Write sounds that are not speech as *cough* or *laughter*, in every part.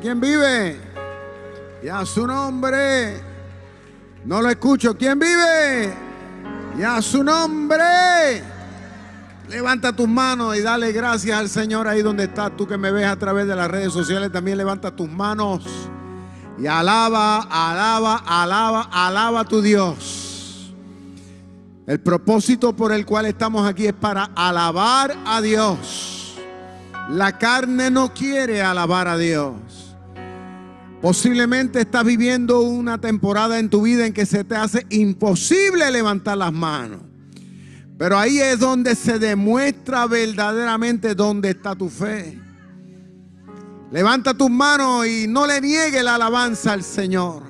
¿Quién vive? Y a su nombre. No lo escucho. ¿Quién vive? Y a su nombre. Levanta tus manos y dale gracias al Señor ahí donde estás. Tú que me ves a través de las redes sociales, también levanta tus manos y alaba, alaba, alaba, alaba a tu Dios. El propósito por el cual estamos aquí es para alabar a Dios. La carne no quiere alabar a Dios. Posiblemente estás viviendo una temporada en tu vida en que se te hace imposible levantar las manos. Pero ahí es donde se demuestra verdaderamente dónde está tu fe. Levanta tus manos y no le niegue la alabanza al Señor.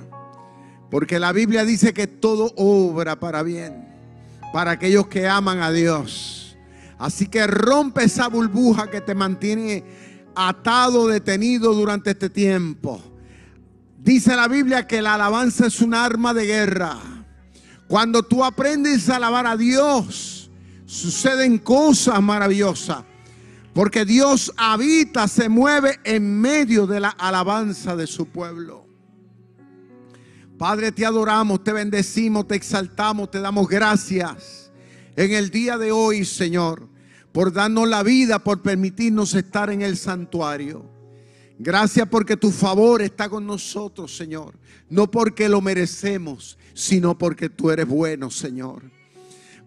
Porque la Biblia dice que todo obra para bien. Para aquellos que aman a Dios. Así que rompe esa burbuja que te mantiene atado, detenido durante este tiempo. Dice la Biblia que la alabanza es un arma de guerra. Cuando tú aprendes a alabar a Dios, suceden cosas maravillosas. Porque Dios habita, se mueve en medio de la alabanza de su pueblo. Padre, te adoramos, te bendecimos, te exaltamos, te damos gracias en el día de hoy, Señor, por darnos la vida, por permitirnos estar en el santuario. Gracias porque tu favor está con nosotros, Señor. No porque lo merecemos, sino porque tú eres bueno, Señor.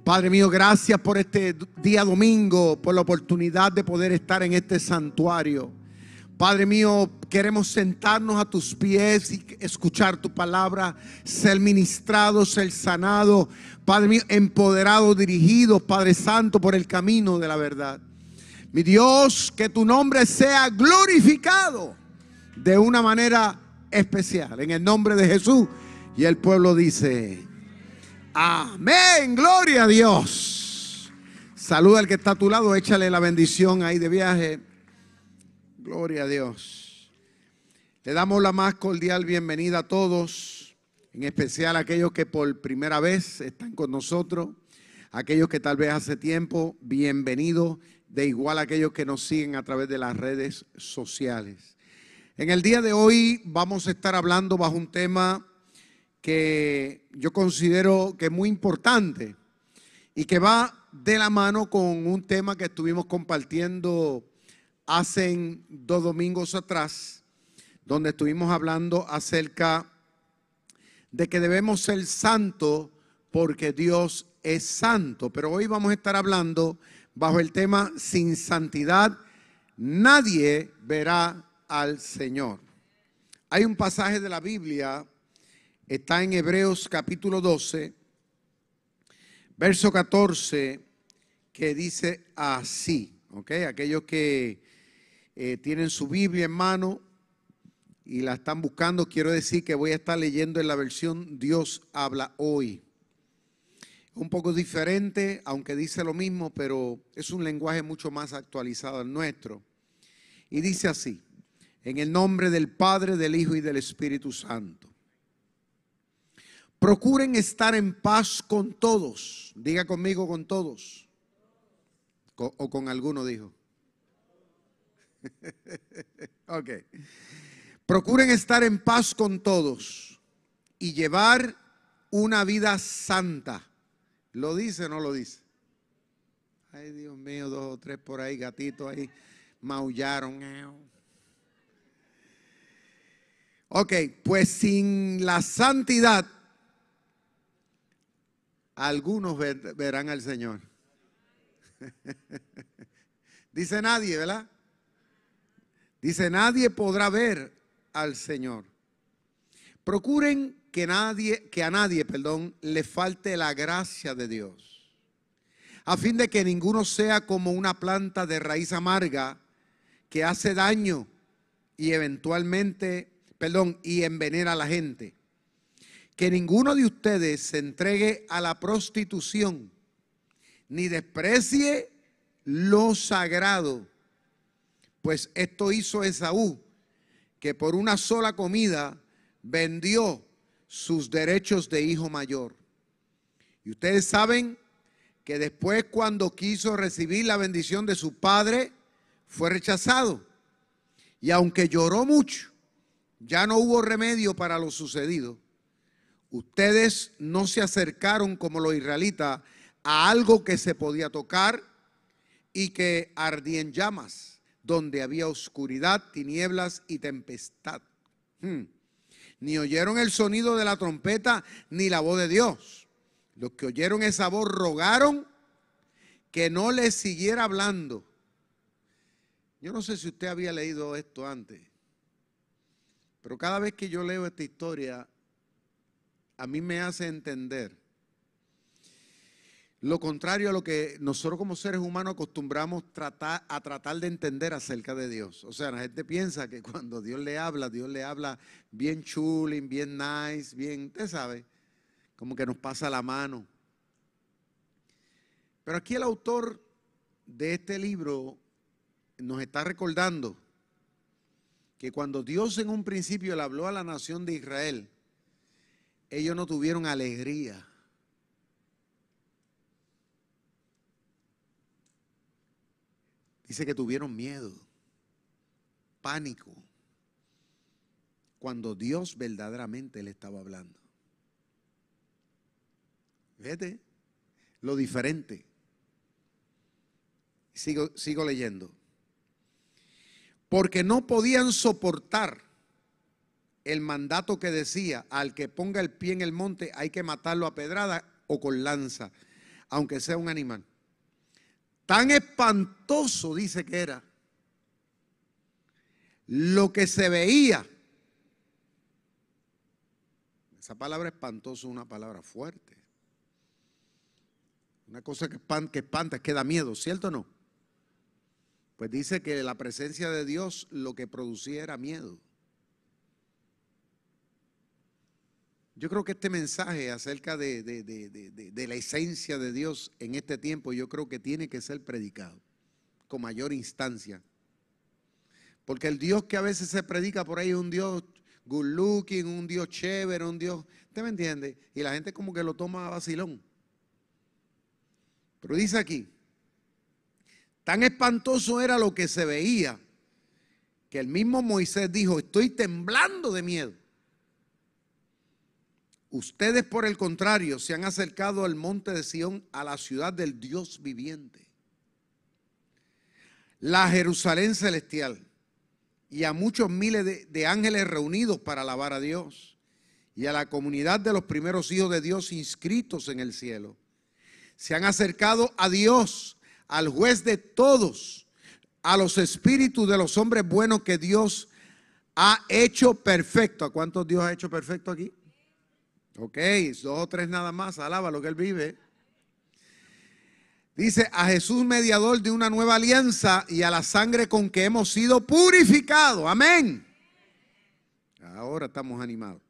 Padre mío, gracias por este día domingo, por la oportunidad de poder estar en este santuario. Padre mío, queremos sentarnos a tus pies y escuchar tu palabra, ser ministrados, ser sanado. Padre mío, empoderado, dirigido, Padre Santo, por el camino de la verdad. Mi Dios, que tu nombre sea glorificado de una manera especial. En el nombre de Jesús. Y el pueblo dice, amén, gloria a Dios. Saluda al que está a tu lado, échale la bendición ahí de viaje. Gloria a Dios. Le damos la más cordial bienvenida a todos, en especial a aquellos que por primera vez están con nosotros, aquellos que tal vez hace tiempo, bienvenidos, de igual a aquellos que nos siguen a través de las redes sociales. En el día de hoy vamos a estar hablando bajo un tema que yo considero que es muy importante y que va de la mano con un tema que estuvimos compartiendo hace dos domingos atrás, donde estuvimos hablando acerca de que debemos ser santos porque Dios es santo. Pero hoy vamos a estar hablando bajo el tema sin santidad nadie verá al Señor. Hay un pasaje de la Biblia, está en Hebreos capítulo 12, verso 14, que dice así, ¿ok? Aquellos que eh, tienen su Biblia en mano y la están buscando, quiero decir que voy a estar leyendo en la versión Dios habla hoy. Un poco diferente, aunque dice lo mismo, pero es un lenguaje mucho más actualizado al nuestro. Y dice así, en el nombre del Padre, del Hijo y del Espíritu Santo. Procuren estar en paz con todos. Diga conmigo con todos. O con alguno dijo. *laughs* ok. Procuren estar en paz con todos y llevar una vida santa. ¿Lo dice o no lo dice? Ay, Dios mío, dos o tres por ahí, gatitos ahí, maullaron. Ok, pues sin la santidad, algunos verán al Señor. *laughs* Dice nadie, ¿verdad? Dice, nadie podrá ver al Señor. Procuren que, nadie, que a nadie, perdón, le falte la gracia de Dios, a fin de que ninguno sea como una planta de raíz amarga que hace daño y eventualmente, perdón, y envenena a la gente. Que ninguno de ustedes se entregue a la prostitución, ni desprecie lo sagrado, pues esto hizo Esaú, que por una sola comida vendió sus derechos de hijo mayor. Y ustedes saben que después cuando quiso recibir la bendición de su padre, fue rechazado. Y aunque lloró mucho, ya no hubo remedio para lo sucedido. Ustedes no se acercaron como los israelitas a algo que se podía tocar y que ardía en llamas, donde había oscuridad, tinieblas y tempestad. Hmm. Ni oyeron el sonido de la trompeta ni la voz de Dios. Los que oyeron esa voz rogaron que no les siguiera hablando. Yo no sé si usted había leído esto antes, pero cada vez que yo leo esta historia, a mí me hace entender lo contrario a lo que nosotros como seres humanos acostumbramos a tratar de entender acerca de Dios. O sea, la gente piensa que cuando Dios le habla, Dios le habla bien chulín, bien nice, bien, usted sabe, como que nos pasa la mano. Pero aquí el autor de este libro nos está recordando que cuando Dios en un principio le habló a la nación de Israel, ellos no tuvieron alegría. Dice que tuvieron miedo, pánico, cuando Dios verdaderamente le estaba hablando. Fíjate lo diferente. Sigo, sigo leyendo. Porque no podían soportar el mandato que decía, al que ponga el pie en el monte hay que matarlo a pedrada o con lanza, aunque sea un animal. Tan espantoso dice que era lo que se veía. Esa palabra espantoso es una palabra fuerte. Una cosa que espanta, que espanta es que da miedo, ¿cierto o no? Pues dice que la presencia de Dios lo que producía era miedo. Yo creo que este mensaje acerca de, la esencia de Dios en este tiempo, yo creo que tiene que ser predicado con mayor instancia. Porque el Dios que a veces se predica por ahí es un Dios good looking, un Dios chévere, un Dios, ¿usted me entiende? Y la gente como que lo toma a vacilón. Pero dice aquí, tan espantoso era lo que se veía, que el mismo Moisés dijo, estoy temblando de miedo. Ustedes, por el contrario, se han acercado al monte de Sión, a la ciudad del Dios viviente, la Jerusalén celestial, y a muchos miles de, de, ángeles reunidos para alabar a Dios, y a la comunidad de los primeros hijos de Dios inscritos en el cielo. Se han acercado a Dios, al juez de todos, a los espíritus de los hombres buenos que Dios ha hecho perfecto. ¿A cuántos Dios ha hecho perfecto aquí? Ok, dos o tres nada más, alaba lo que él vive. Dice a Jesús mediador de una nueva alianza y a la sangre con que hemos sido purificados. Amén. Ahora estamos animados.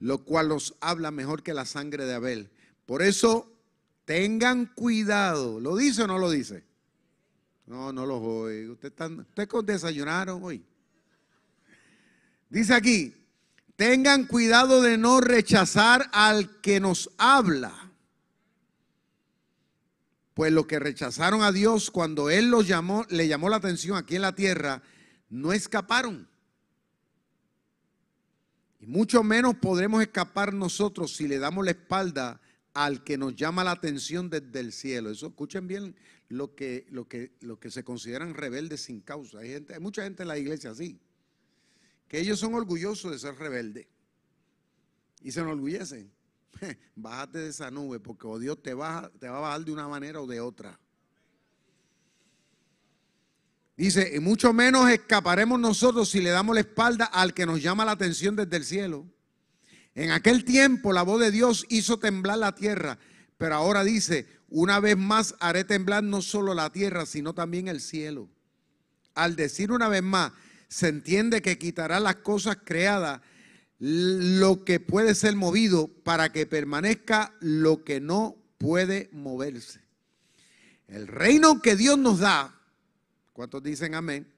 Lo cual nos habla mejor que la sangre de Abel. Por eso tengan cuidado. ¿Lo dice o no lo dice? No, no lo oigo. ¿Ustedes usted desayunaron hoy? Dice aquí, Tengan cuidado de no rechazar al que nos habla. Pues los que rechazaron a Dios cuando Él los llamó, le llamó la atención aquí en la tierra, no escaparon. Y mucho menos podremos escapar nosotros si le damos la espalda al que nos llama la atención desde el cielo. Eso escuchen bien lo que, lo que, lo que se consideran rebeldes sin causa. Hay, gente, hay mucha gente en la iglesia así que ellos son orgullosos de ser rebeldes y se enorgullecen. *laughs* Bájate de esa nube porque oh, Dios te, va, te va a bajar de una manera o de otra. Dice, y mucho menos escaparemos nosotros si le damos la espalda al que nos llama la atención desde el cielo. En aquel tiempo la voz de Dios hizo temblar la tierra, pero ahora dice, una vez más haré temblar no solo la tierra, sino también el cielo. Al decir una vez más, se entiende que quitará las cosas creadas, lo que puede ser movido, para que permanezca lo que no puede moverse. El reino que Dios nos da, ¿cuántos dicen amén?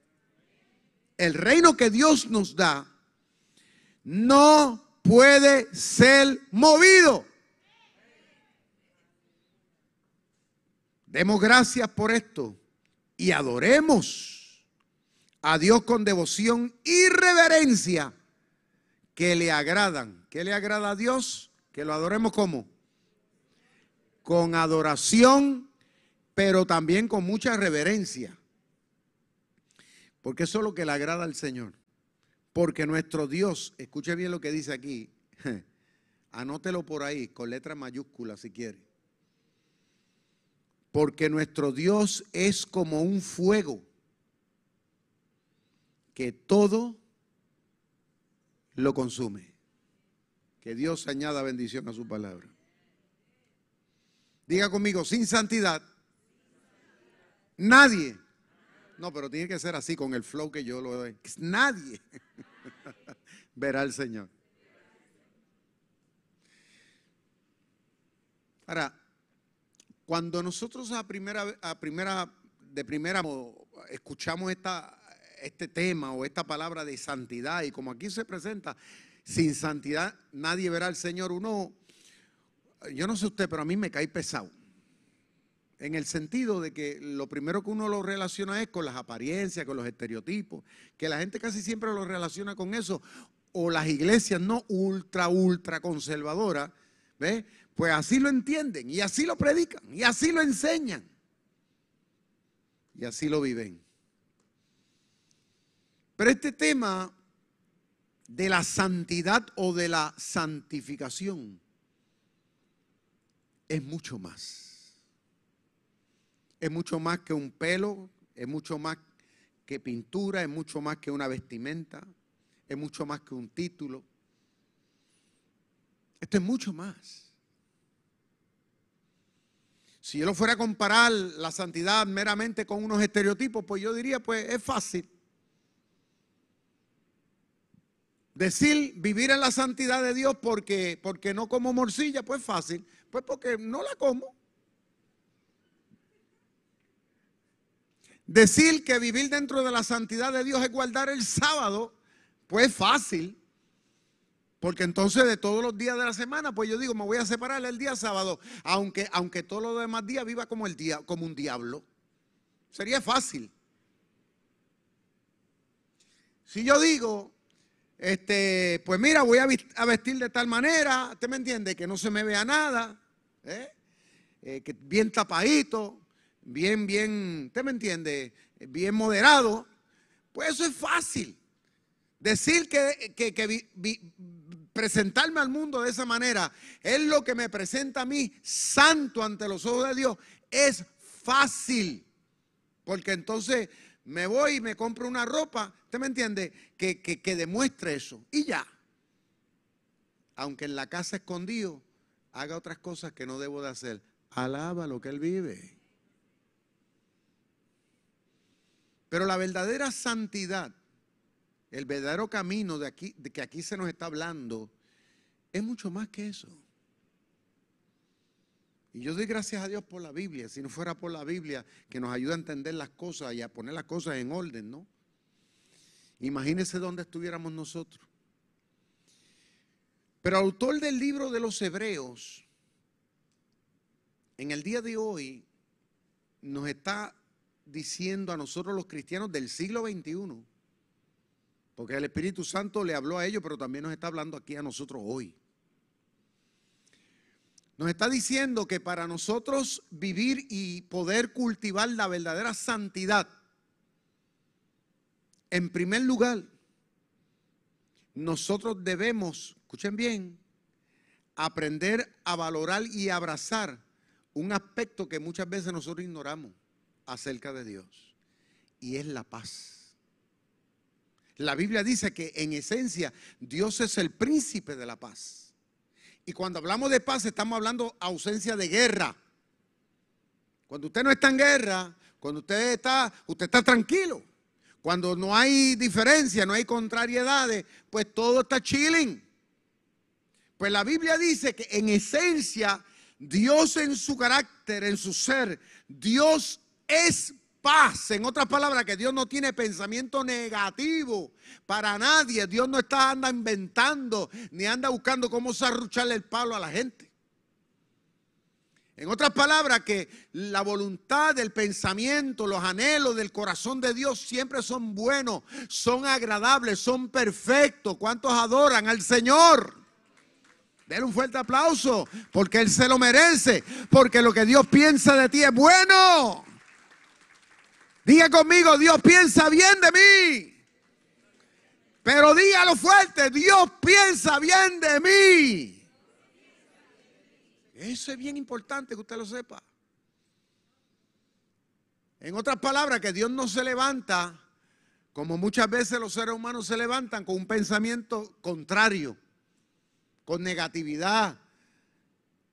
El reino que Dios nos da no puede ser movido. Demos gracias por esto y adoremos a Dios con devoción y reverencia que le agradan. ¿Qué le agrada a Dios? Que lo adoremos como? Con adoración, pero también con mucha reverencia. Porque eso es lo que le agrada al Señor. Porque nuestro Dios, escuche bien lo que dice aquí, *laughs* anótelo por ahí con letra mayúscula si quiere. Porque nuestro Dios es como un fuego que todo lo consume. Que Dios añada bendición a su palabra. Diga conmigo, sin santidad, nadie. No, pero tiene que ser así con el flow que yo lo doy. Nadie *laughs* verá al Señor. Ahora, cuando nosotros a primera, a primera, de primera escuchamos esta, este tema o esta palabra de santidad y como aquí se presenta, sin santidad nadie verá al Señor, uno, yo no sé usted, pero a mí me cae pesado. En el sentido de que lo primero que uno lo relaciona es con las apariencias, con los estereotipos, que la gente casi siempre lo relaciona con eso, o las iglesias no ultra, ultra conservadoras, ¿ves? Pues así lo entienden y así lo predican y así lo enseñan y así lo viven. Pero este tema de la santidad o de la santificación es mucho más. Es mucho más que un pelo, es mucho más que pintura, es mucho más que una vestimenta, es mucho más que un título. Esto es mucho más. Si yo lo fuera a comparar la santidad meramente con unos estereotipos, pues yo diría, pues es fácil. Decir vivir en la santidad de Dios porque, porque no como morcilla, pues fácil. Pues porque no la como. Decir que vivir dentro de la santidad de Dios es guardar el sábado, pues fácil. Porque entonces de todos los días de la semana, pues yo digo, me voy a separar el día sábado, aunque, aunque todos los demás días viva como, el día, como un diablo. Sería fácil. Si yo digo, este, pues mira, voy a vestir de tal manera, ¿usted me entiende? Que no se me vea nada, ¿eh? Eh, que bien tapadito, bien, bien, ¿usted me entiende? Bien moderado. Pues eso es fácil. Decir que, que, que presentarme al mundo de esa manera es lo que me presenta a mí santo ante los ojos de Dios. Es fácil. Porque entonces me voy y me compro una ropa, ¿usted me entiende? Que, que, demuestre eso. Y ya. Aunque en la casa escondido haga otras cosas que no debo de hacer. Alaba lo que él vive. Pero la verdadera santidad el verdadero camino de, aquí, de que aquí se nos está hablando es mucho más que eso. Y yo doy gracias a Dios por la Biblia. Si no fuera por la Biblia que nos ayuda a entender las cosas y a poner las cosas en orden, ¿no? Imagínense dónde estuviéramos nosotros. Pero el autor del libro de los Hebreos, en el día de hoy, nos está diciendo a nosotros los cristianos del siglo XXI, porque el Espíritu Santo le habló a ellos, pero también nos está hablando aquí a nosotros hoy. Nos está diciendo que para nosotros vivir y poder cultivar la verdadera santidad, en primer lugar, nosotros debemos, escuchen bien, aprender a valorar y abrazar un aspecto que muchas veces nosotros ignoramos acerca de Dios, y es la paz. La Biblia dice que en esencia Dios es el príncipe de la paz. Y cuando hablamos de paz, estamos hablando ausencia de guerra. Cuando usted no está en guerra, cuando usted está, usted está tranquilo. Cuando no hay diferencia, no hay contrariedades, pues todo está chilling. Pues la Biblia dice que en esencia, Dios en su carácter, en su ser, Dios es paz. En otras palabras, que Dios no tiene pensamiento negativo para nadie. Dios no está anda inventando ni anda buscando cómo zarrucharle el palo a la gente. En otras palabras, que la voluntad, del pensamiento, los anhelos del corazón de Dios siempre son buenos, son agradables, son perfectos. ¿Cuántos adoran al Señor? Denle un fuerte aplauso, porque Él se lo merece, porque lo que Dios piensa de ti es bueno. Diga conmigo, Dios piensa bien de mí. Pero dígalo fuerte, Dios piensa bien de mí. Eso es bien importante que usted lo sepa. En otras palabras, que Dios no se levanta como muchas veces los seres humanos se levantan con un pensamiento contrario, con negatividad,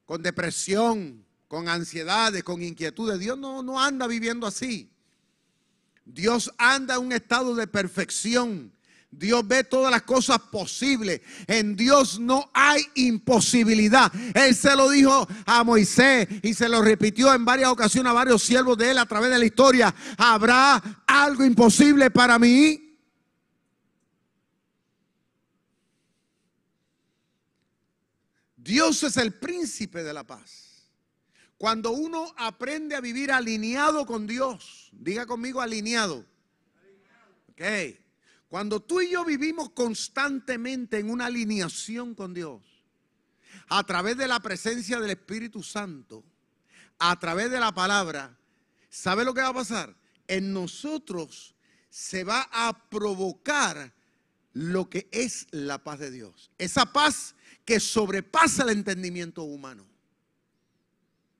con depresión, con ansiedades, con inquietudes. Dios no, no anda viviendo así. Dios anda en un estado de perfección. Dios ve todas las cosas posibles. En Dios no hay imposibilidad. Él se lo dijo a Moisés y se lo repitió en varias ocasiones a varios siervos de él a través de la historia. ¿Habrá algo imposible para mí? Dios es el príncipe de la paz. Cuando uno aprende a vivir alineado con Dios, diga conmigo alineado. Ok. Cuando tú y yo vivimos constantemente en una alineación con Dios, a través de la presencia del Espíritu Santo, a través de la palabra, ¿sabe lo que va a pasar? En nosotros se va a provocar lo que es la paz de Dios. Esa paz que sobrepasa el entendimiento humano.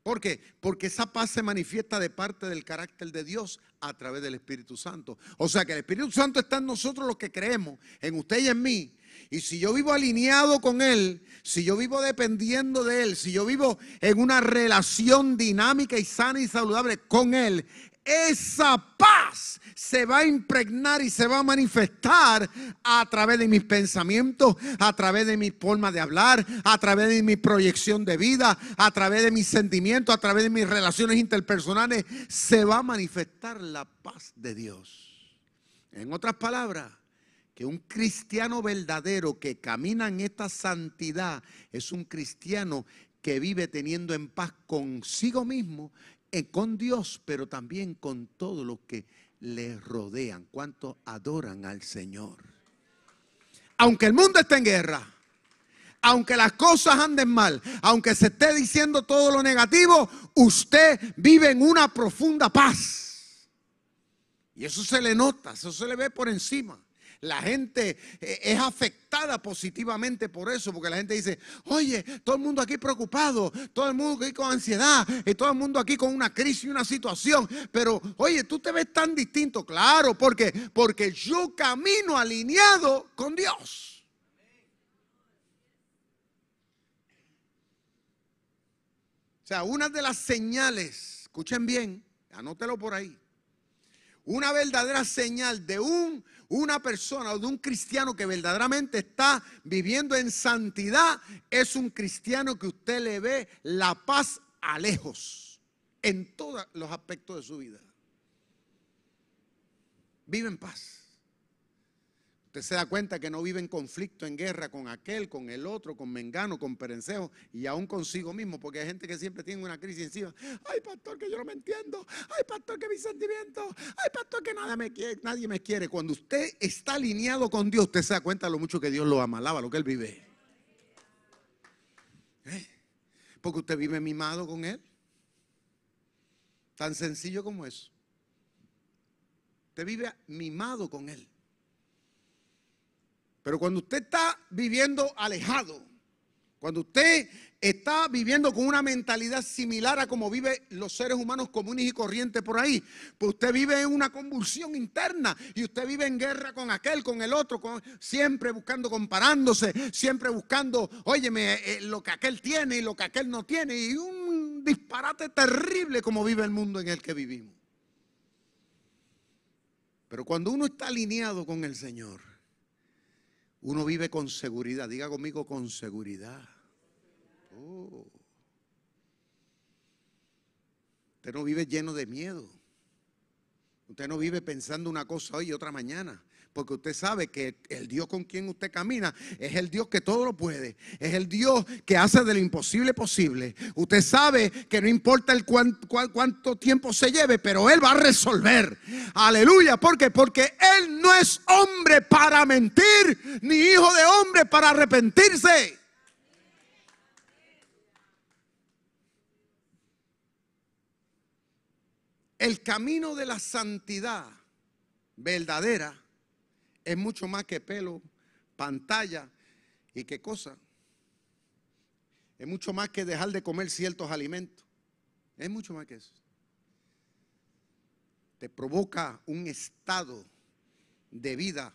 ¿Por qué? Porque esa paz se manifiesta de parte del carácter de Dios a través del Espíritu Santo. O sea que el Espíritu Santo está en nosotros los que creemos, en usted y en mí. Y si yo vivo alineado con Él, si yo vivo dependiendo de Él, si yo vivo en una relación dinámica y sana y saludable con Él, esa paz se va a impregnar y se va a manifestar a través de mis pensamientos, a través de mi forma de hablar, a través de mi proyección de vida, a través de mis sentimientos, a través de mis relaciones interpersonales. Se va a manifestar la paz de Dios. En otras palabras, que un cristiano verdadero que camina en esta santidad es un cristiano que vive teniendo en paz consigo mismo con Dios, pero también con todo lo que le rodean. ¿Cuánto adoran al Señor? Aunque el mundo esté en guerra, aunque las cosas anden mal, aunque se esté diciendo todo lo negativo, usted vive en una profunda paz. Y eso se le nota, eso se le ve por encima. La gente eh, es afectada positivamente por eso, porque la gente dice, oye, todo el mundo aquí preocupado, todo el mundo aquí con ansiedad, y todo el mundo aquí con una crisis y una situación, pero oye, tú te ves tan distinto, claro, porque porque yo camino alineado con Dios. O sea, una de las señales, escuchen bien, anótelo por ahí. Una verdadera señal de un una persona o de un cristiano que verdaderamente está viviendo en santidad es un cristiano que usted le ve la paz a lejos en todos los aspectos de su vida. Vive en paz. Usted se da cuenta que no vive en conflicto, en guerra con aquel, con el otro, con Mengano, con Perencejo y aún consigo mismo, porque hay gente que siempre tiene una crisis encima. Ay, pastor, que yo no me entiendo. Ay, pastor, que mis sentimientos. Ay, pastor, que nadie me quiere. Nadie me quiere. Cuando usted está alineado con Dios, usted se da cuenta de lo mucho que Dios lo ama, alaba lo que Él vive. ¿Eh? Porque usted vive mimado con Él. Tan sencillo como eso. Usted vive mimado con Él. Pero cuando usted está viviendo alejado, Cuando usted está viviendo con una mentalidad similar a como viven los seres humanos comunes y corrientes por ahí, pues usted vive en una convulsión interna y usted vive en guerra con aquel, con el otro, siempre buscando, comparándose, siempre buscando, óyeme, eh, lo que aquel tiene y lo que aquel no tiene y un disparate terrible como vive el mundo en el que vivimos. Pero cuando uno está alineado con el Señor, uno vive con seguridad. Diga conmigo con seguridad. Oh. Usted no vive lleno de miedo. Usted no vive pensando una cosa hoy y otra mañana. Porque usted sabe que el Dios con quien usted camina es el Dios que todo lo puede. Es el Dios que hace de lo imposible posible. Usted sabe que no importa el cuánto tiempo se lleve, pero Él va a resolver. Aleluya. ¿Por qué? Porque Él no es hombre para mentir, ni hijo de hombre para arrepentirse. El camino de la santidad verdadera es mucho más que pelo, pantalla y qué cosa. Es mucho más que dejar de comer ciertos alimentos. Es mucho más que eso. Te provoca un estado de vida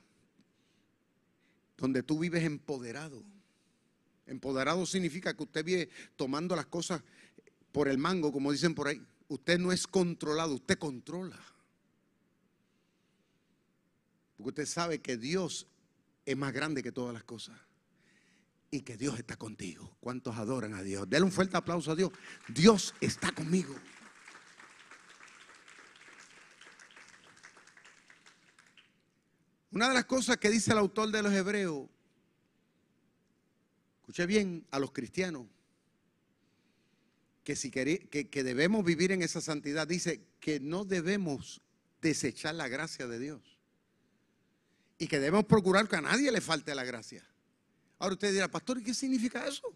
donde tú vives empoderado. Empoderado significa que usted vive tomando las cosas por el mango, como dicen por ahí. Usted no es controlado, usted controla. Porque usted sabe que Dios es más grande que todas las cosas. Y que Dios está contigo. ¿Cuántos adoran a Dios? Denle un fuerte aplauso a Dios. Dios está conmigo. Una de las cosas que dice el autor de los Hebreos, escuche bien, a los cristianos, que, si que, que debemos vivir en esa santidad, dice que no debemos desechar la gracia de Dios y que debemos procurar que a nadie le falte la gracia. Ahora usted dirá, pastor, ¿y qué significa eso?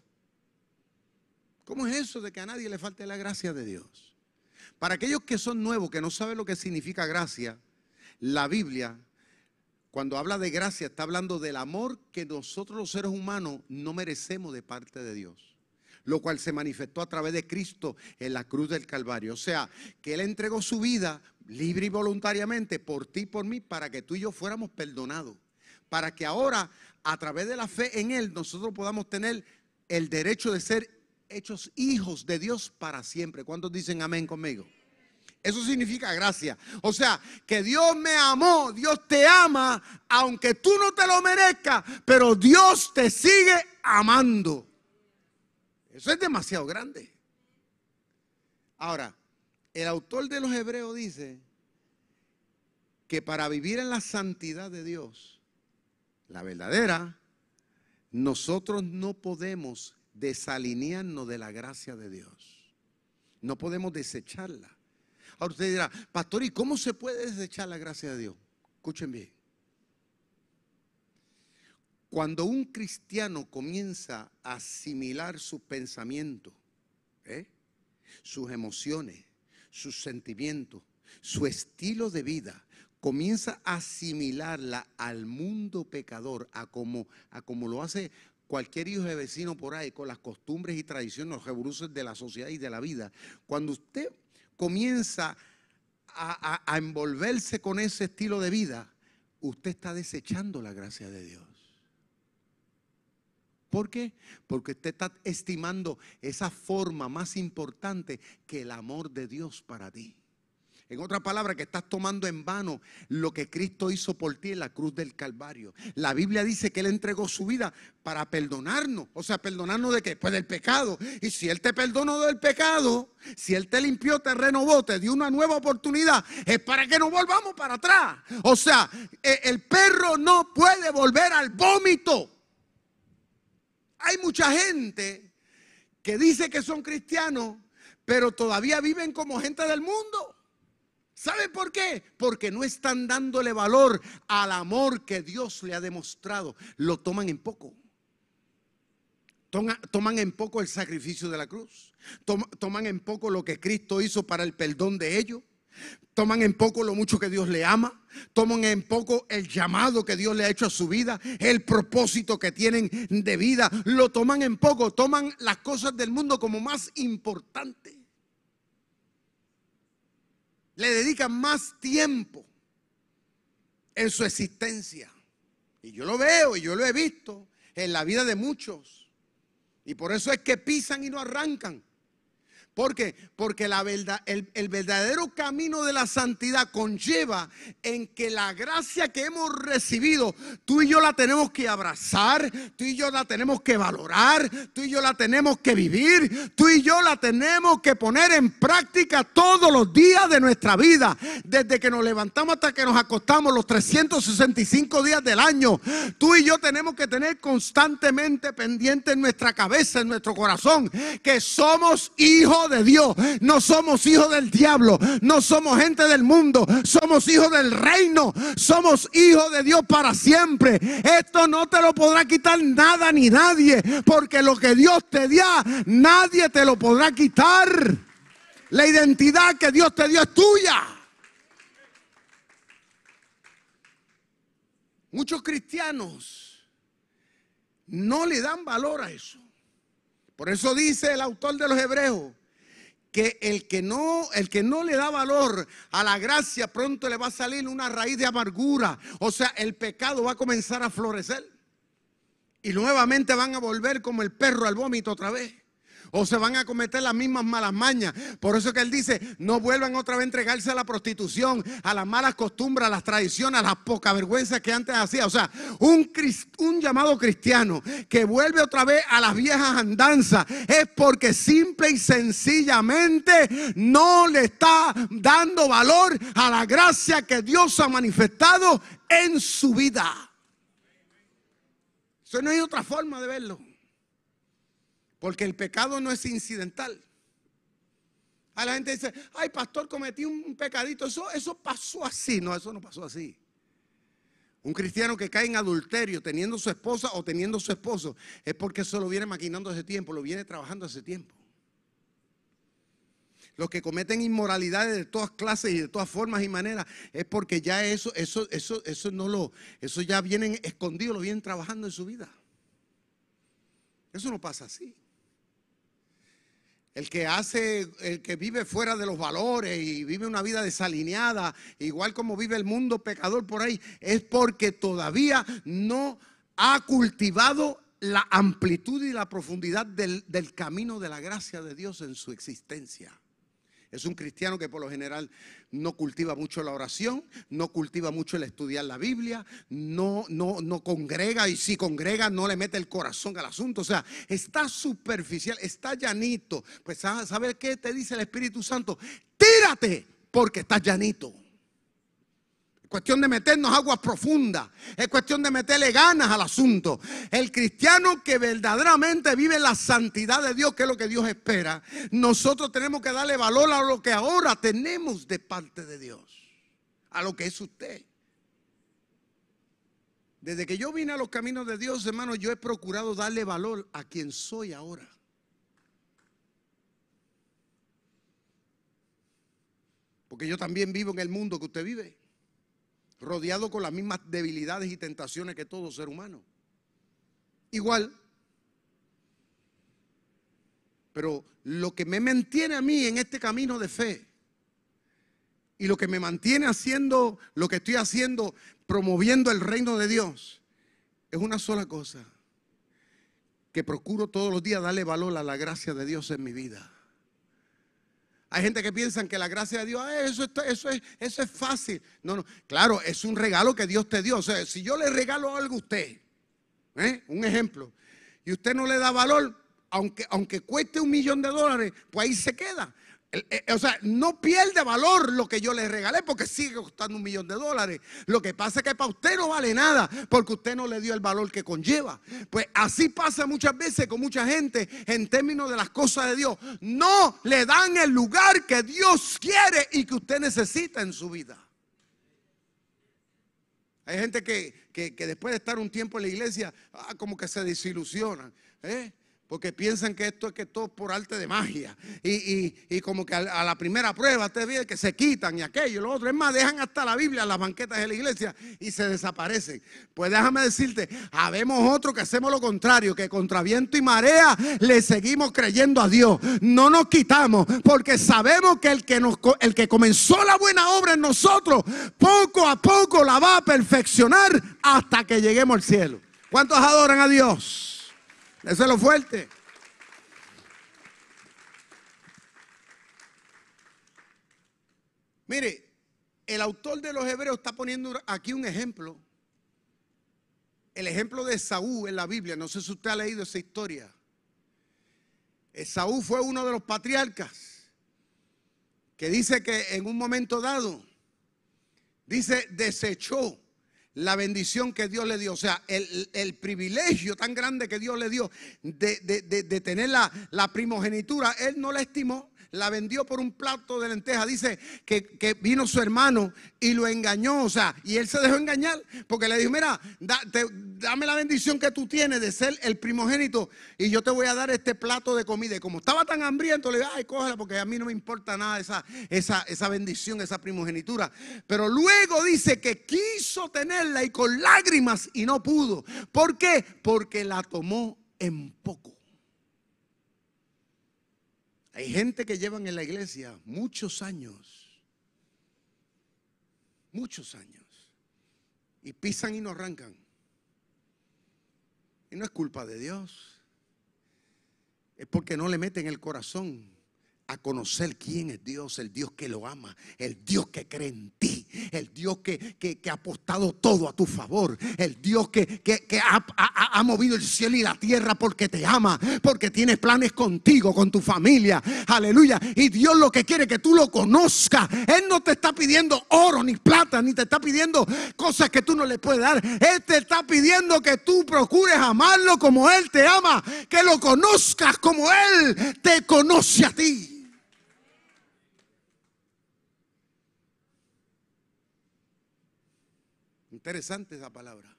¿Cómo es eso de que a nadie le falte la gracia de Dios? Para aquellos que son nuevos, que no saben lo que significa gracia, la Biblia, cuando habla de gracia, está hablando del amor que nosotros los seres humanos no merecemos de parte de Dios lo cual se manifestó a través de Cristo en la cruz del Calvario. O sea, que Él entregó su vida libre y voluntariamente por ti y por mí, para que tú y yo fuéramos perdonados. Para que ahora, a través de la fe en Él, nosotros podamos tener el derecho de ser hechos hijos de Dios para siempre. ¿Cuántos dicen amén conmigo? Eso significa gracia. O sea, que Dios me amó, Dios te ama, aunque tú no te lo merezcas, pero Dios te sigue amando. Eso es demasiado grande. Ahora, el autor de los Hebreos dice que para vivir en la santidad de Dios, la verdadera, nosotros no podemos desalinearnos de la gracia de Dios. No podemos desecharla. Ahora usted dirá, pastor, ¿y cómo se puede desechar la gracia de Dios? Escuchen bien. Cuando un cristiano comienza a asimilar sus pensamientos, ¿eh? sus emociones, sus sentimientos, su estilo de vida, comienza a asimilarla al mundo pecador, a como, a como lo hace cualquier hijo de vecino por ahí, con las costumbres y tradiciones, los revoluciones de la sociedad y de la vida. Cuando usted comienza a, a envolverse con ese estilo de vida, usted está desechando la gracia de Dios. ¿Por qué? Porque usted está estimando esa forma más importante que el amor de Dios para ti. En otra palabra, que estás tomando en vano lo que Cristo hizo por ti en la cruz del Calvario. La Biblia dice que Él entregó su vida para perdonarnos. O sea, perdonarnos de qué? Pues del pecado. Y si Él te perdonó del pecado, si Él te limpió, te renovó, te dio una nueva oportunidad, es para que no volvamos para atrás. O sea, e, el perro no puede volver al vómito. Hay mucha gente que dice que son cristianos, pero todavía viven como gente del mundo. ¿Saben por qué? Porque no están dándole valor al amor que Dios le ha demostrado. Lo toman en poco. Toman en poco el sacrificio de la cruz. Toman en poco lo que Cristo hizo para el perdón de ellos. Toman en poco lo mucho que Dios le ama, toman en poco el llamado que Dios le ha hecho a su vida, el propósito que tienen de vida, lo toman en poco, toman las cosas del mundo como más importante. Le dedican más tiempo en su existencia. Y yo lo veo y yo lo he visto en la vida de muchos. Y por eso es que pisan y no arrancan. ¿Por qué? Porque el, verdadero camino de la santidad conlleva en que la gracia que hemos recibido, tú y yo la tenemos que abrazar, tú y yo la tenemos que valorar, tú y yo la tenemos que vivir, tú y yo la tenemos que poner en práctica todos los días de nuestra vida, desde que nos levantamos hasta que nos acostamos, los 365 días del año. Tú y yo tenemos que tener constantemente pendiente en nuestra cabeza, en nuestro corazón, que somos de Dios. No somos hijos del diablo. No somos gente del mundo. Somos hijos del reino. Somos hijos de Dios para siempre. Esto no te lo podrá quitar nada ni nadie. Porque lo que Dios te dio, nadie te lo podrá quitar. La identidad que Dios te dio es tuya. Muchos cristianos no le dan valor a eso. Por eso dice el autor de los Hebreos, que el que no, el que no le da valor a la gracia, pronto le va a salir una raíz de amargura. O sea, el pecado va a comenzar a florecer. Y nuevamente van a volver como el perro al vómito otra vez o se van a cometer las mismas malas mañas. Por eso que él dice, no vuelvan otra vez a entregarse a la prostitución, a las malas costumbres, a las tradiciones, a las poca vergüenza que antes hacía. O sea, un, un llamado cristiano que vuelve otra vez a las viejas andanzas es porque simple y sencillamente no le está dando valor a la gracia que Dios ha manifestado en su vida. Eso no hay otra forma de verlo. Porque el pecado no es incidental. A la gente dice, ay pastor, cometí un pecadito. Eso, eso pasó así. No, eso no pasó así. Un cristiano que cae en adulterio teniendo su esposa o teniendo su esposo es porque eso lo viene maquinando hace tiempo, lo viene trabajando hace tiempo. Los que cometen inmoralidades de todas clases y de todas formas y maneras es porque ya eso, eso, eso, eso no lo, eso ya vienen escondido, lo vienen trabajando en su vida. Eso no pasa así el que hace, el que vive fuera de los valores y vive una vida desalineada, igual como vive el mundo pecador por ahí, es porque todavía no ha cultivado la amplitud y la profundidad del, del camino de la gracia de Dios en su existencia. Es un cristiano que por lo general no cultiva mucho la oración, no cultiva mucho el estudiar la Biblia, no, no, no congrega y si congrega no le mete el corazón al asunto. O sea, está superficial, está llanito. Pues ¿sabes qué te dice el Espíritu Santo? Tírate porque estás llanito cuestión de meternos aguas profundas, es cuestión de meterle ganas al asunto. El cristiano que verdaderamente vive la santidad de Dios, que es lo que Dios espera, nosotros tenemos que darle valor a lo que ahora tenemos de parte de Dios, a lo que es usted. Desde que yo vine a los caminos de Dios, hermano, yo he procurado darle valor a quien soy ahora. Porque yo también vivo en el mundo que usted vive rodeado con las mismas debilidades y tentaciones que todo ser humano. Igual. Pero lo que me mantiene a mí en este camino de fe y lo que me mantiene haciendo lo que estoy haciendo, promoviendo el reino de Dios, es una sola cosa, que procuro todos los días darle valor a la gracia de Dios en mi vida. Hay gente que piensa que la gracia de Dios, ah, eso, eso, es, eso es fácil. No, no, claro, es un regalo que Dios te dio. O sea, si yo le regalo algo a usted, ¿eh? un ejemplo, y usted no le da valor, aunque, aunque cueste un millón de dólares, pues ahí se queda. Eh, o sea, no pierde valor lo que yo le regalé porque sigue costando un millón de dólares. Lo que pasa es que para usted no vale nada porque usted no le dio el valor que conlleva. Pues así pasa muchas veces con mucha gente en términos de las cosas de Dios. No le dan el lugar que Dios quiere y que usted necesita en su vida. Hay gente que, después de estar un tiempo en la iglesia, ah, como que se desilusionan. ¿eh? Porque piensan que esto es que todo por arte de magia. Y, como que a, la primera prueba te ve que se quitan y aquello y lo otro. Es más, dejan hasta la Biblia en las banquetas de la iglesia y se desaparecen. Pues déjame decirte, habemos otros que hacemos lo contrario, que contra viento y marea le seguimos creyendo a Dios. No nos quitamos porque sabemos que el que, nos, el que comenzó la buena obra en nosotros, poco a poco la va a perfeccionar hasta que lleguemos al cielo. ¿Cuántos adoran a Dios? Eso es lo fuerte. Mire, el autor de los Hebreos está poniendo aquí un ejemplo. El ejemplo de Saúl en la Biblia. No sé si usted ha leído esa historia. Saúl fue uno de los patriarcas que dice que en un momento dado, dice, desechó la bendición que Dios le dio, o sea, el, privilegio tan grande que Dios le dio de, tener la, la primogenitura, Él no la estimó la vendió por un plato de lenteja. Dice que, vino su hermano y lo engañó, o sea, y él se dejó engañar porque le dijo, mira, dame la bendición que tú tienes de ser el primogénito y yo te voy a dar este plato de comida. Y como estaba tan hambriento, le dije, ay, cógela porque a mí no me importa nada esa, esa, esa bendición, esa primogenitura. Pero luego dice que quiso tenerla y con lágrimas y no pudo. ¿Por qué? Porque la tomó en poco. Hay gente que llevan en la iglesia muchos años, muchos años, y pisan y no arrancan. Y no es culpa de Dios, es porque no le meten el corazón a conocer quién es Dios, el Dios que lo ama, el Dios que cree en ti, el Dios que, ha apostado todo a tu favor, el Dios que, ha, movido el cielo y la tierra porque te ama, porque tiene planes contigo, con tu familia, aleluya. Y Dios lo que quiere que tú lo conozcas. Él no te está pidiendo oro ni plata, ni te está pidiendo cosas que tú no le puedes dar. Él te está pidiendo que tú procures amarlo como Él te ama, que lo conozcas como Él te conoce a ti. Interesante esa palabra.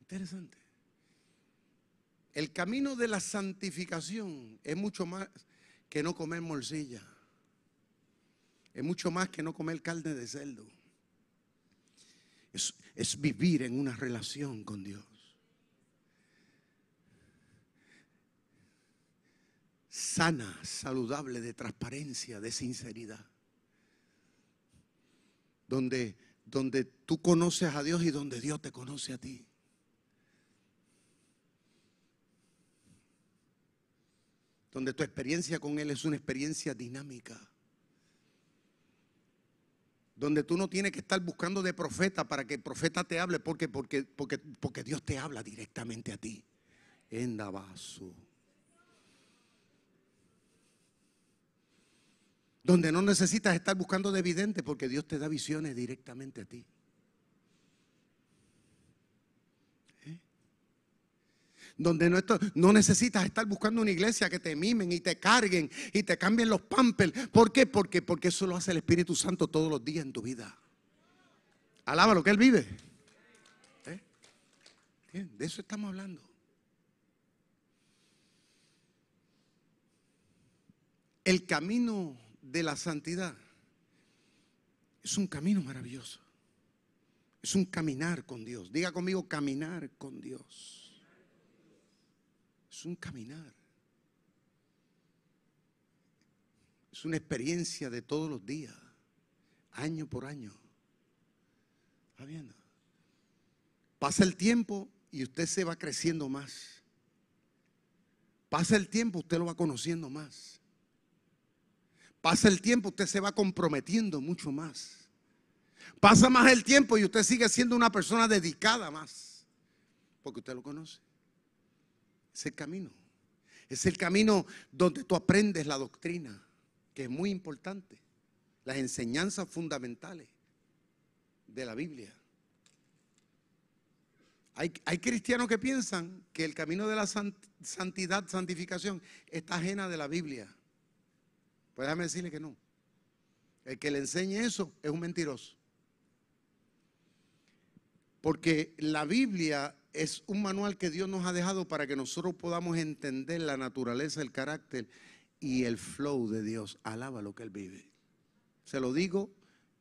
Interesante. El camino de la santificación es mucho más que no comer morcilla. Es mucho más que no comer carne de cerdo. Es, es vivir en una relación con Dios. Sana, saludable, de transparencia, de sinceridad. Donde donde tú conoces a Dios y donde Dios te conoce a ti. Donde tu experiencia con Él es una experiencia dinámica. Donde tú no tienes que estar buscando de profeta para que el profeta te hable, porque, porque, porque, porque Dios te habla directamente a ti. En. Donde no necesitas estar buscando de evidente porque Dios te da visiones directamente a ti. ¿Eh? Donde no, no, necesitas estar buscando una iglesia que te mimen y te carguen y te cambien los pampers. ¿Por qué? Porque, porque eso lo hace el Espíritu Santo todos los días en tu vida. Alaba lo que Él vive. ¿Eh? De eso estamos hablando. El camino de la santidad es un camino maravilloso. Es un caminar con Dios. Diga conmigo, caminar con Dios. Es un caminar. Es una experiencia de todos los días, año por año. ¿Está viendo? Pasa el tiempo y usted se va creciendo más. Pasa el tiempo, usted lo va conociendo más. Pasa el tiempo, usted se va comprometiendo mucho más. Pasa más el tiempo y usted sigue siendo una persona dedicada más. Porque usted lo conoce. Es el camino. Es el camino donde tú aprendes la doctrina, que es muy importante. Las enseñanzas fundamentales de la Biblia. Hay, hay, cristianos que piensan que el camino de la santidad, santificación, está ajena de la Biblia. Pues déjame decirle que no. El que le enseñe eso es un mentiroso. Porque la Biblia es un manual que Dios nos ha dejado para que nosotros podamos entender la naturaleza, el carácter y el flow de Dios. Alaba lo que Él vive. Se lo digo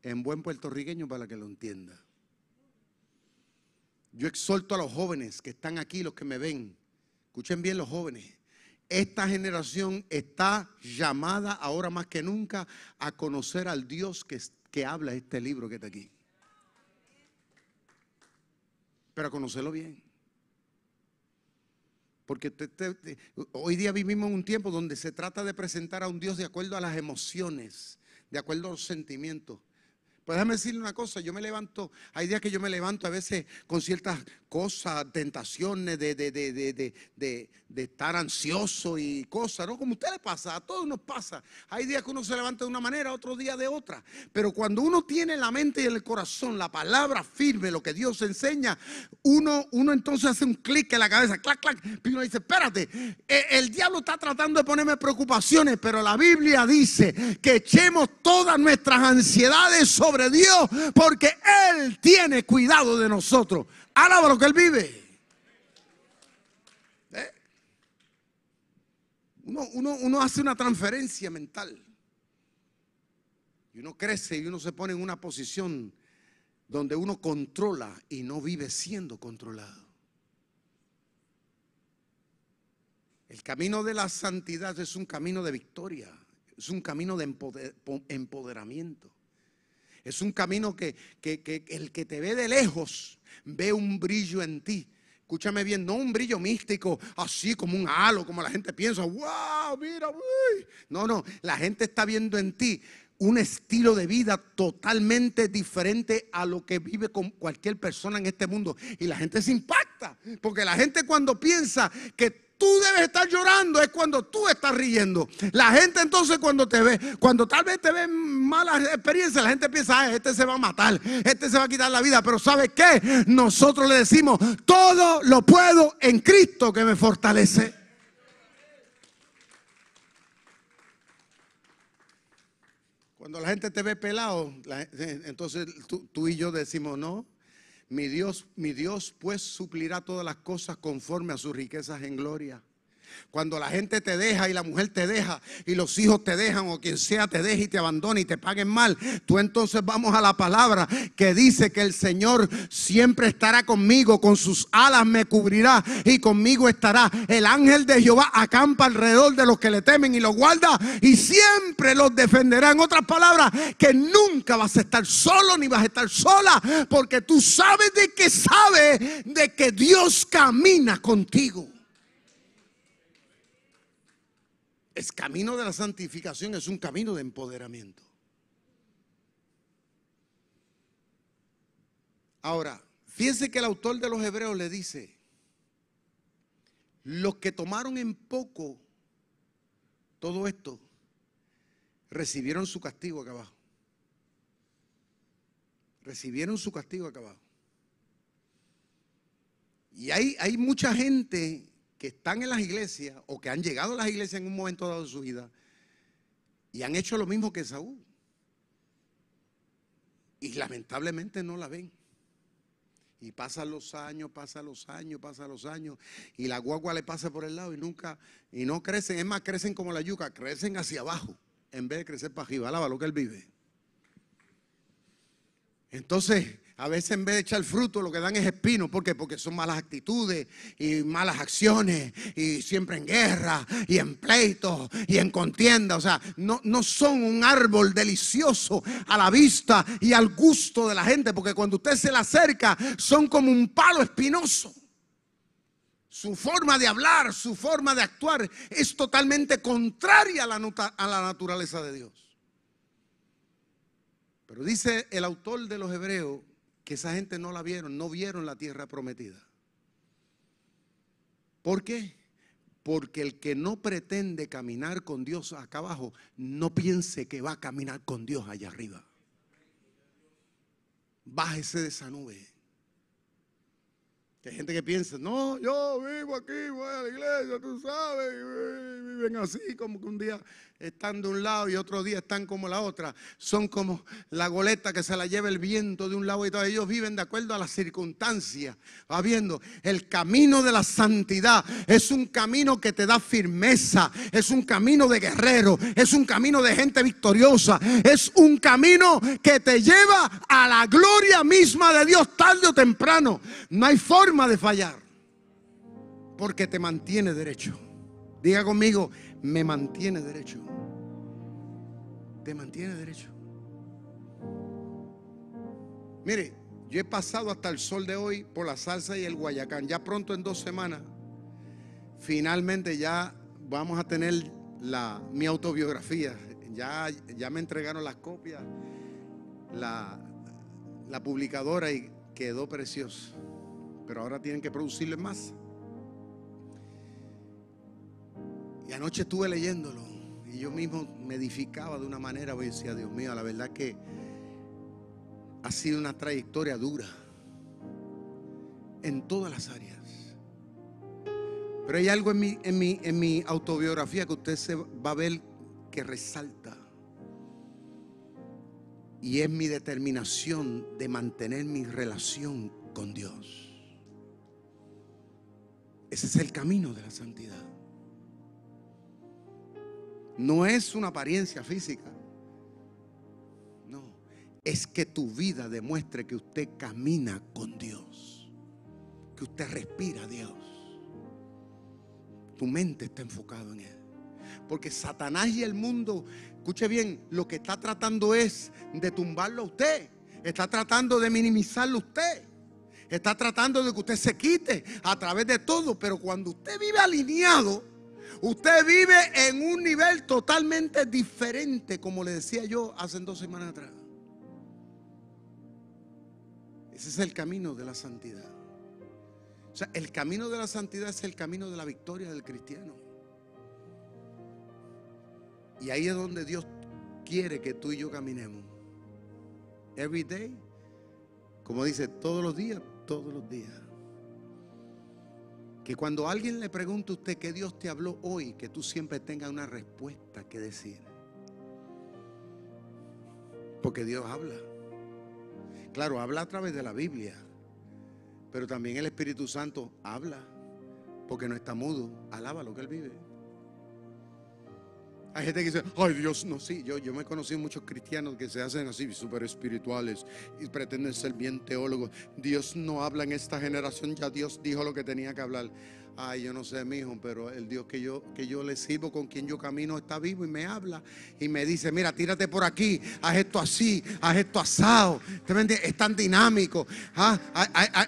en buen puertorriqueño para que lo entienda. Yo exhorto a los jóvenes que están aquí, los que me ven. Escuchen bien los jóvenes. Esta generación está llamada ahora más que nunca a conocer al Dios que, que habla este libro que está aquí. Pero a conocerlo bien. Porque hoy día vivimos en un tiempo donde se trata de presentar a un Dios de acuerdo a las emociones, de acuerdo a los sentimientos. Pues déjame decirle una cosa, yo me levanto, hay días que yo me levanto a veces con ciertas cosas, tentaciones de, de, de, de, estar ansioso y cosas, ¿no? Como a usted le pasa, a todos nos pasa. Hay días que uno se levanta de una manera, otros días de otra. Pero cuando uno tiene la mente y el corazón, la palabra firme, lo que Dios enseña, uno, uno entonces hace un clic en la cabeza, clac, clac, y uno dice, espérate, e, el diablo está tratando de ponerme preocupaciones, pero la Biblia dice que echemos todas nuestras ansiedades sobre Dios porque Él tiene cuidado de nosotros. Alaba lo que Él vive. ¿Eh? Uno, uno hace una transferencia mental. Y uno crece y uno se pone en una posición donde uno controla y no vive siendo controlado. El camino de la santidad es un camino de victoria, es un camino de empoderamiento. Es un camino que, el que te ve de lejos ve un brillo en ti. Escúchame bien, no un brillo místico, así como un halo, como la gente piensa, wow, mira, uy. No, no, la gente está viendo en ti un estilo de vida totalmente diferente a lo que vive con cualquier persona en este mundo. Y la gente se impacta, porque la gente cuando piensa que tú debes estar llorando es cuando tú estás riendo. La gente entonces cuando te ve, cuando tal vez te ven malas experiencias, la gente piensa, este se va a matar, este se va a quitar la vida. Pero ¿sabe qué? Nosotros le decimos, todo lo puedo en Cristo que me fortalece. Cuando la gente te ve pelado, entonces tú y yo decimos, no, mi Dios, mi Dios pues suplirá todas las cosas conforme a sus riquezas en gloria. Cuando la gente te deja y la mujer te deja y los hijos te dejan o quien sea te deja y te abandona y te paguen mal, tú entonces vamos a la palabra que dice que el Señor siempre estará conmigo, con sus alas me cubrirá y conmigo estará. El ángel de Jehová acampa alrededor de los que le temen y los guarda y siempre los defenderá. En otras palabras, que nunca vas a estar solo ni vas a estar sola porque tú sabes de que sabe de que Dios camina contigo. El camino de la santificación es un camino de empoderamiento. Ahora, fíjense que el autor de los Hebreos le dice, los que tomaron en poco todo esto, recibieron su castigo acá abajo. Recibieron su castigo acá abajo. Y hay, hay mucha gente que están en las iglesias o que han llegado a las iglesias en un momento dado de su vida y han hecho lo mismo que Saúl. Y lamentablemente no la ven. Y pasan los años, pasan los años, pasan los años. Y la guagua le pasa por el lado y nunca, y no crecen. Es más, crecen como la yuca, crecen hacia abajo en vez de crecer para arriba. Alaba lo que él vive. Entonces, a veces en vez de echar fruto lo que dan es espino. ¿Por qué? Porque son malas actitudes y malas acciones y siempre en guerra y en pleitos y en contienda. O sea, no, no son un árbol delicioso a la vista y al gusto de la gente. Porque cuando usted se le acerca son como un palo espinoso. Su forma de hablar, su forma de actuar es totalmente contraria a la, a la naturaleza de Dios. Pero dice el autor de los Hebreos que esa gente no la vieron, no vieron la tierra prometida. ¿Por qué? Porque el que no pretende caminar con Dios acá abajo, no piense que va a caminar con Dios allá arriba. Bájese de esa nube. Hay gente que piensa, no, yo vivo aquí, voy a la iglesia, tú sabes, y viven así como que un día están de un lado y otros días están como la otra. Son como la goleta que se la lleva el viento de un lado y todo. Ellos viven de acuerdo a las circunstancias. Va viendo, el camino de la santidad es un camino que te da firmeza, es un camino de guerrero, es un camino de gente victoriosa, es un camino que te lleva a la gloria misma de Dios tarde o temprano. No hay forma de fallar porque te mantiene derecho. Diga conmigo, me mantiene derecho. Te mantiene derecho. Mire, yo he pasado hasta el sol de hoy por la salsa y el guayacán. Ya pronto en dos semanas, finalmente ya vamos a tener la, mi autobiografía. Ya, ya me entregaron las copias, la, la publicadora y quedó precioso. Pero ahora tienen que producirle más. Y anoche estuve leyéndolo y yo mismo me edificaba de una manera, voy decía, Dios mío, la verdad que ha sido una trayectoria dura en todas las áreas. Pero hay algo en mi, en mi, en mi autobiografía que usted se va a ver que resalta. Y es mi determinación de mantener mi relación con Dios. Ese es el camino de la santidad. No es una apariencia física. No, es que tu vida demuestre que usted camina con Dios. Que usted respira a Dios. Tu mente está enfocada en Él. Porque Satanás y el mundo, escuche bien, lo que está tratando es de tumbarlo a usted. Está tratando de minimizarlo a usted. Está tratando de que usted se quite a través de todo. Pero cuando usted vive alineado, usted vive en un nivel totalmente diferente, como le decía yo hace dos semanas atrás. Ese es el camino de la santidad. O sea, el camino de la santidad es el camino de la victoria del cristiano. Y ahí es donde Dios quiere que tú y yo caminemos. Every day, como dice, todos los días, todos los días. Que cuando alguien le pregunte a usted que Dios te habló hoy, que tú siempre tengas una respuesta que decir. Porque Dios habla. Claro, habla a través de la Biblia. Pero también el Espíritu Santo habla. Porque no está mudo. Alaba lo que Él vive. Hay gente que dice, ay Dios, no, sí, yo, yo me he conocido muchos cristianos que se hacen así, súper espirituales y pretenden ser bien teólogos. Dios no habla en esta generación, ya Dios dijo lo que tenía que hablar. Ay, yo no sé, mi hijo, pero el Dios que yo, que yo le sirvo, con quien yo camino, está vivo y me habla y me dice, mira, tírate por aquí, haz esto así, haz esto asado. Es tan dinámico. ¿Ah?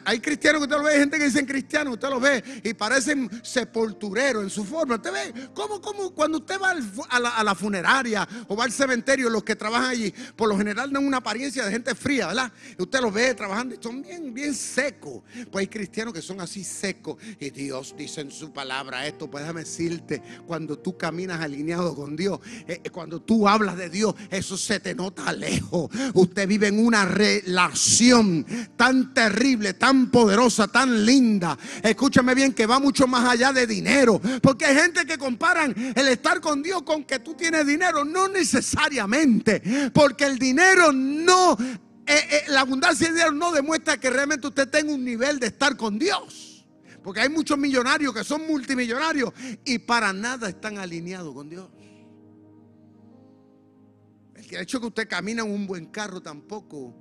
Hay, cristianos que usted lo ve, hay gente que dicen cristianos, usted lo ve y parecen sepultureros en su forma. Usted ve, ¿cómo, cómo cuando usted va a la, a la funeraria o va al cementerio, los que trabajan allí, por lo general dan una apariencia de gente fría, ¿verdad? usted los ve trabajando y son bien, bien secos. Pues hay cristianos que son así secos y Dios dice en su palabra esto, pues déjame decirte, cuando tú caminas alineado con Dios, eh, eh, cuando tú hablas de Dios, eso se te nota lejos. Usted vive en una relación tan terrible, tan poderosa, tan linda. Escúchame bien que va mucho más allá de dinero, porque hay gente que comparan el estar con Dios con que tú tienes dinero, no necesariamente, porque el dinero no eh, la abundancia de dinero no demuestra que realmente usted tenga un nivel de estar con Dios. Porque hay muchos millonarios que son multimillonarios y para nada están alineados con Dios. El hecho que usted camina en un buen carro tampoco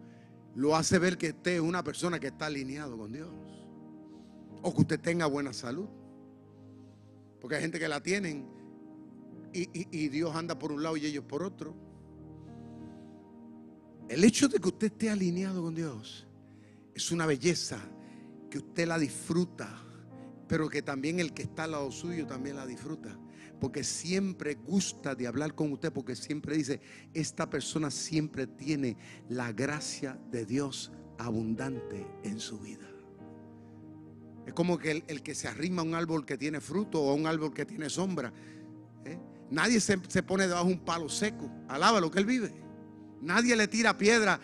lo hace ver que usted es una persona que está alineado con Dios. O que usted tenga buena salud. Porque hay gente que la tienen y Dios anda por un lado y ellos por otro. El hecho de que usted esté alineado con Dios es una belleza que usted la disfruta pero que también el que está al lado suyo también la disfruta. Porque siempre gusta de hablar con usted, porque siempre dice, esta persona siempre tiene la gracia de Dios abundante en su vida. Es como que el, que se arrima a un árbol que tiene fruto o a un árbol que tiene sombra. ¿eh? Nadie se, pone debajo de un palo seco. Alaba lo que él vive. Nadie le tira piedra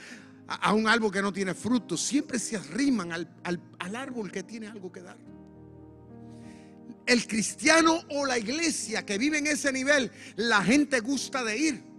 a, un árbol que no tiene fruto. Siempre se arriman al árbol que tiene algo que dar el cristiano o la iglesia que vive en ese nivel, la gente gusta de ir.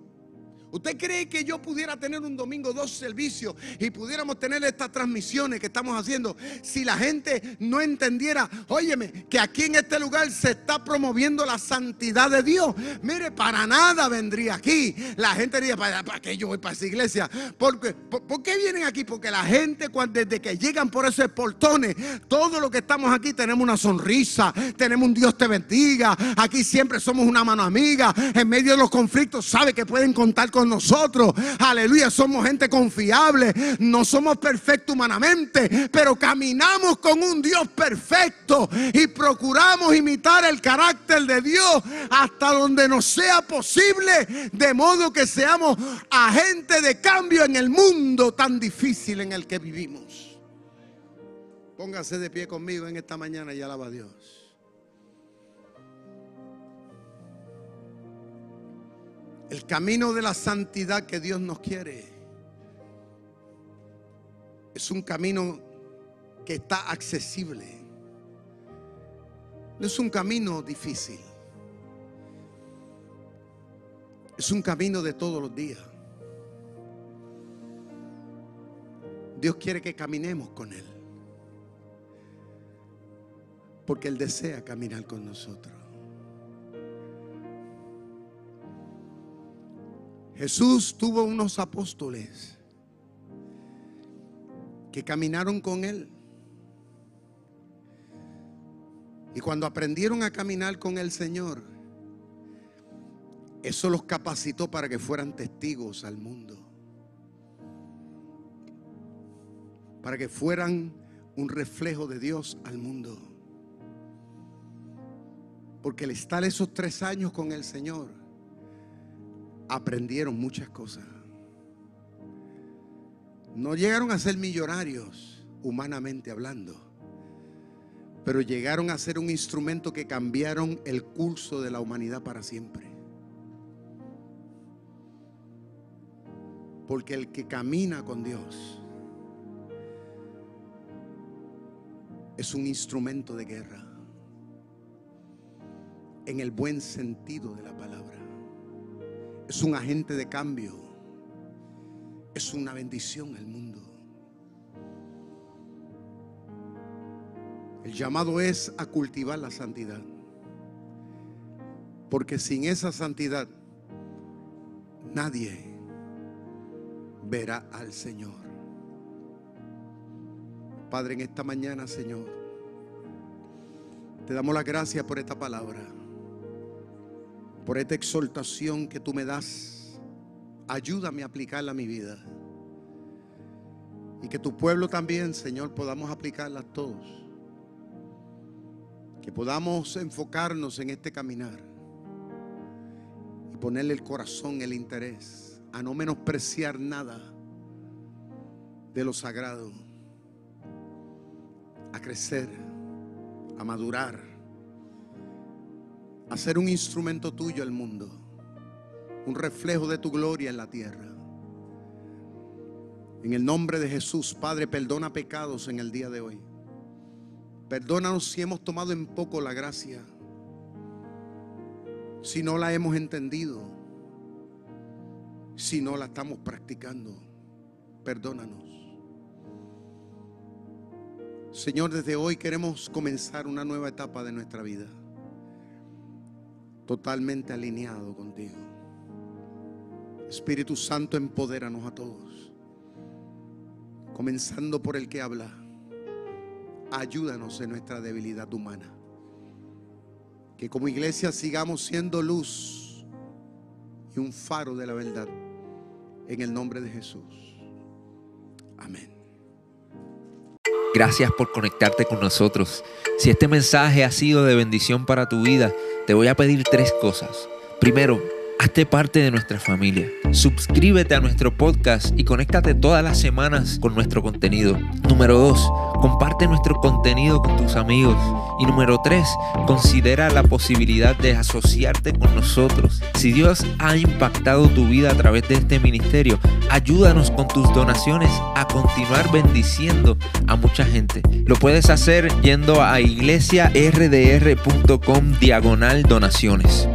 ¿Usted cree que yo pudiera tener un domingo dos servicios y pudiéramos tener estas transmisiones que estamos haciendo si la gente no entendiera, óyeme, que aquí en este lugar se está promoviendo la santidad de Dios? Mire, para nada vendría aquí. La gente diría, ¿para, para qué yo voy para esa iglesia? Porque, por, qué vienen aquí? Porque la gente desde que llegan por esos portones, todo lo que estamos aquí tenemos una sonrisa, tenemos un Dios te bendiga, aquí siempre somos una mano amiga, en medio de los conflictos sabe que pueden contar con nosotros. Aleluya, somos gente confiable. No somos perfectos humanamente, pero caminamos con un Dios perfecto y procuramos imitar el carácter de Dios hasta donde nos sea posible, de modo que seamos agentes de cambio en el mundo tan difícil en el que vivimos. Póngase de pie conmigo en esta mañana y alaba a Dios. El camino de la santidad que Dios nos quiere es un camino que está accesible. No es un camino difícil. Es un camino de todos los días. Dios quiere que caminemos con Él. Porque Él desea caminar con nosotros. Jesús tuvo unos apóstoles que caminaron con él. Y cuando aprendieron a caminar con el Señor, eso los capacitó para que fueran testigos al mundo. Para que fueran un reflejo de Dios al mundo. Porque al estar esos tres años con el Señor, aprendieron muchas cosas. No llegaron a ser millonarios, humanamente hablando, pero llegaron a ser un instrumento que cambiaron el curso de la humanidad para siempre. Porque el que camina con Dios es un instrumento de guerra, en el buen sentido de la palabra es un agente de cambio, es una bendición al mundo. El llamado es a cultivar la santidad, porque sin esa santidad nadie verá al Señor. Padre, en esta mañana, Señor, te damos la gracias por esta palabra por esta exhortación que tú me das. Ayúdame a aplicarla a mi vida. Y que tu pueblo también, Señor, podamos aplicarla todos. Que podamos enfocarnos en este caminar. Y ponerle el corazón, el interés, a no menospreciar nada de lo sagrado. A crecer, a madurar a ser un instrumento tuyo al mundo, un reflejo de tu gloria en la tierra. En el nombre de Jesús, Padre, perdona pecados en el día de hoy. Perdónanos si hemos tomado en poco la gracia, si no la hemos entendido, si no la estamos practicando. Perdónanos. Señor, desde hoy queremos comenzar una nueva etapa de nuestra vida totalmente alineado contigo. Espíritu Santo, empodéranos a todos. Comenzando por el que habla. Ayúdanos en nuestra debilidad humana. Que como iglesia sigamos siendo luz y un faro de la verdad. En el nombre de Jesús. Amén. Gracias por conectarte con nosotros. Si este mensaje ha sido de bendición para tu vida, te voy a pedir tres cosas. Primero, hazte parte de nuestra familia. Suscríbete a nuestro podcast y conéctate todas las semanas con nuestro contenido. Número dos, Comparte nuestro contenido con tus amigos. Y número tres, considera la posibilidad de asociarte con nosotros. Si Dios ha impactado tu vida a través de este ministerio, ayúdanos con tus donaciones a continuar bendiciendo a mucha gente. Lo puedes hacer yendo a iglesiardr.com diagonal donaciones.